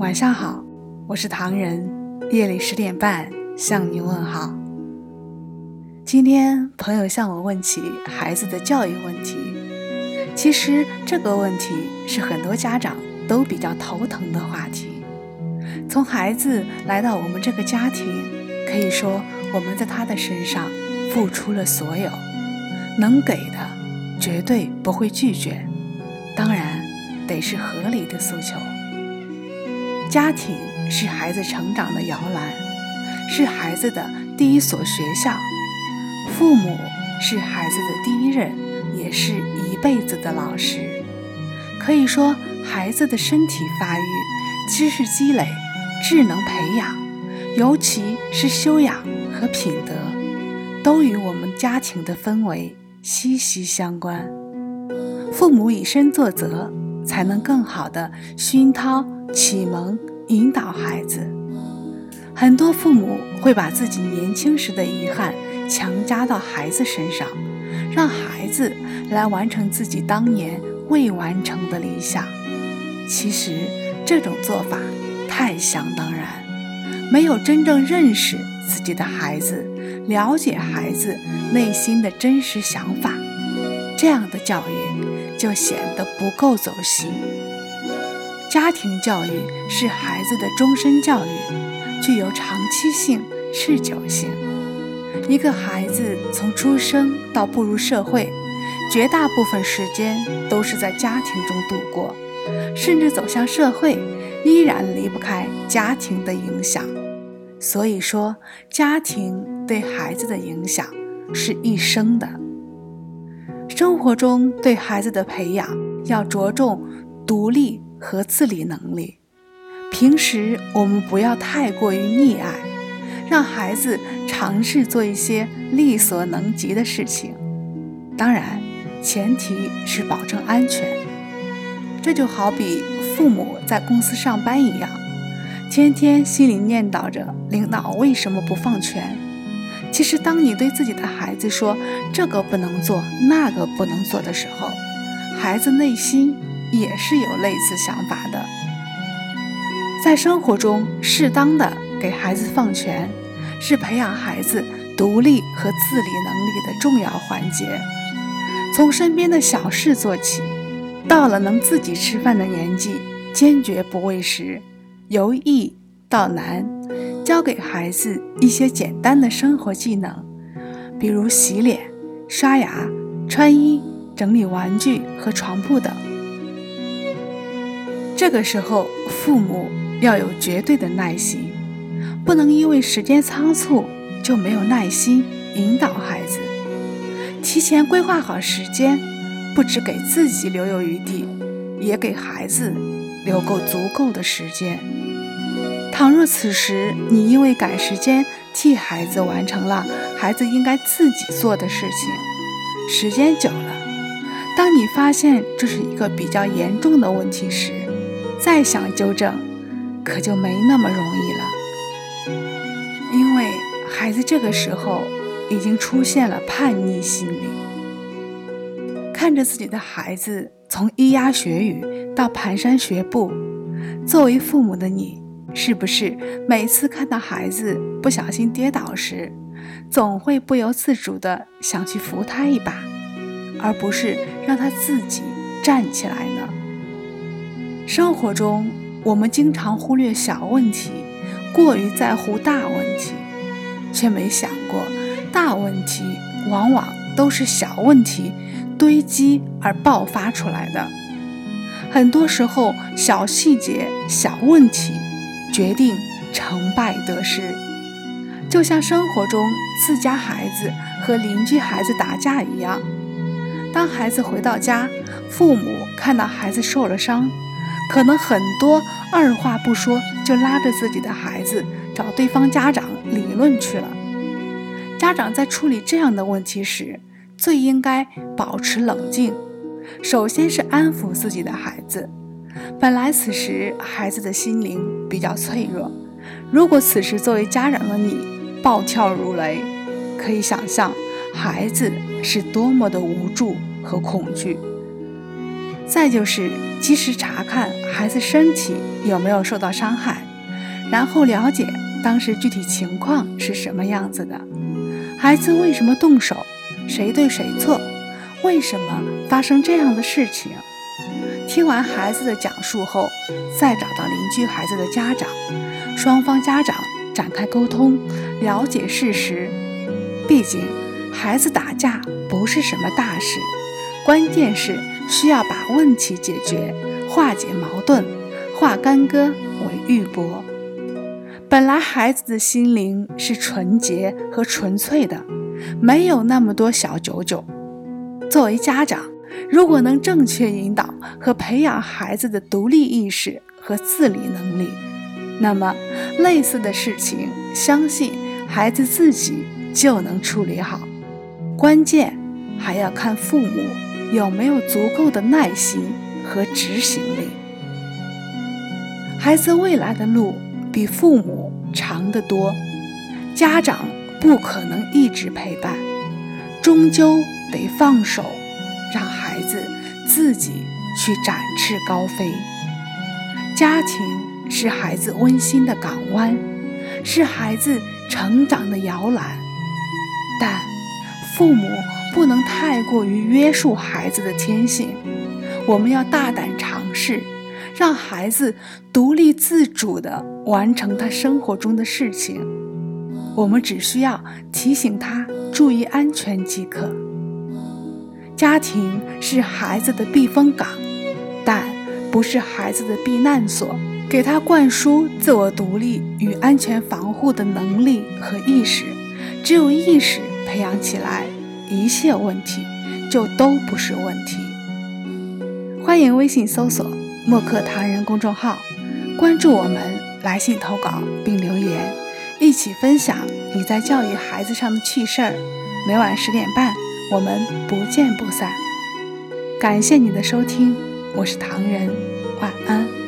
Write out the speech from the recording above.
晚上好，我是唐人。夜里十点半向你问好。今天朋友向我问起孩子的教育问题，其实这个问题是很多家长都比较头疼的话题。从孩子来到我们这个家庭，可以说我们在他的身上付出了所有，能给的绝对不会拒绝，当然得是合理的诉求。家庭是孩子成长的摇篮，是孩子的第一所学校。父母是孩子的第一任，也是一辈子的老师。可以说，孩子的身体发育、知识积累、智能培养，尤其是修养和品德，都与我们家庭的氛围息息相关。父母以身作则，才能更好的熏陶。启蒙引导孩子，很多父母会把自己年轻时的遗憾强加到孩子身上，让孩子来完成自己当年未完成的理想。其实这种做法太想当然，没有真正认识自己的孩子，了解孩子内心的真实想法，这样的教育就显得不够走心。家庭教育是孩子的终身教育，具有长期性、持久性。一个孩子从出生到步入社会，绝大部分时间都是在家庭中度过，甚至走向社会，依然离不开家庭的影响。所以说，家庭对孩子的影响是一生的。生活中对孩子的培养要着重独立。和自理能力，平时我们不要太过于溺爱，让孩子尝试做一些力所能及的事情。当然，前提是保证安全。这就好比父母在公司上班一样，天天心里念叨着领导为什么不放权。其实，当你对自己的孩子说这个不能做，那个不能做的时候，孩子内心。也是有类似想法的，在生活中适当的给孩子放权，是培养孩子独立和自理能力的重要环节。从身边的小事做起，到了能自己吃饭的年纪，坚决不喂食。由易到难，教给孩子一些简单的生活技能，比如洗脸、刷牙、穿衣、整理玩具和床铺等。这个时候，父母要有绝对的耐心，不能因为时间仓促就没有耐心引导孩子。提前规划好时间，不只给自己留有余地，也给孩子留够足够的时间。倘若此时你因为赶时间替孩子完成了孩子应该自己做的事情，时间久了，当你发现这是一个比较严重的问题时，再想纠正，可就没那么容易了。因为孩子这个时候已经出现了叛逆心理，看着自己的孩子从咿呀学语到蹒跚学步，作为父母的你，是不是每次看到孩子不小心跌倒时，总会不由自主的想去扶他一把，而不是让他自己站起来呢？生活中，我们经常忽略小问题，过于在乎大问题，却没想过，大问题往往都是小问题堆积而爆发出来的。很多时候，小细节、小问题决定成败得失。就像生活中自家孩子和邻居孩子打架一样，当孩子回到家，父母看到孩子受了伤。可能很多二话不说就拉着自己的孩子找对方家长理论去了。家长在处理这样的问题时，最应该保持冷静。首先是安抚自己的孩子。本来此时孩子的心灵比较脆弱，如果此时作为家长的你暴跳如雷，可以想象孩子是多么的无助和恐惧。再就是及时查看孩子身体有没有受到伤害，然后了解当时具体情况是什么样子的，孩子为什么动手，谁对谁错，为什么发生这样的事情。听完孩子的讲述后，再找到邻居孩子的家长，双方家长展开沟通，了解事实。毕竟，孩子打架不是什么大事，关键是需要把问题解决，化解矛盾，化干戈为玉帛。本来孩子的心灵是纯洁和纯粹的，没有那么多小九九。作为家长，如果能正确引导和培养孩子的独立意识和自理能力，那么类似的事情，相信孩子自己就能处理好。关键还要看父母有没有足够的耐心和执行力。孩子未来的路比父母长得多，家长不可能一直陪伴，终究得放手。让孩子自己去展翅高飞。家庭是孩子温馨的港湾，是孩子成长的摇篮。但父母不能太过于约束孩子的天性，我们要大胆尝试，让孩子独立自主地完成他生活中的事情。我们只需要提醒他注意安全即可。家庭是孩子的避风港，但不是孩子的避难所。给他灌输自我独立与安全防护的能力和意识，只有意识培养起来，一切问题就都不是问题。欢迎微信搜索“墨客唐人”公众号，关注我们，来信投稿并留言，一起分享你在教育孩子上的趣事儿。每晚十点半。我们不见不散。感谢你的收听，我是唐人，晚安。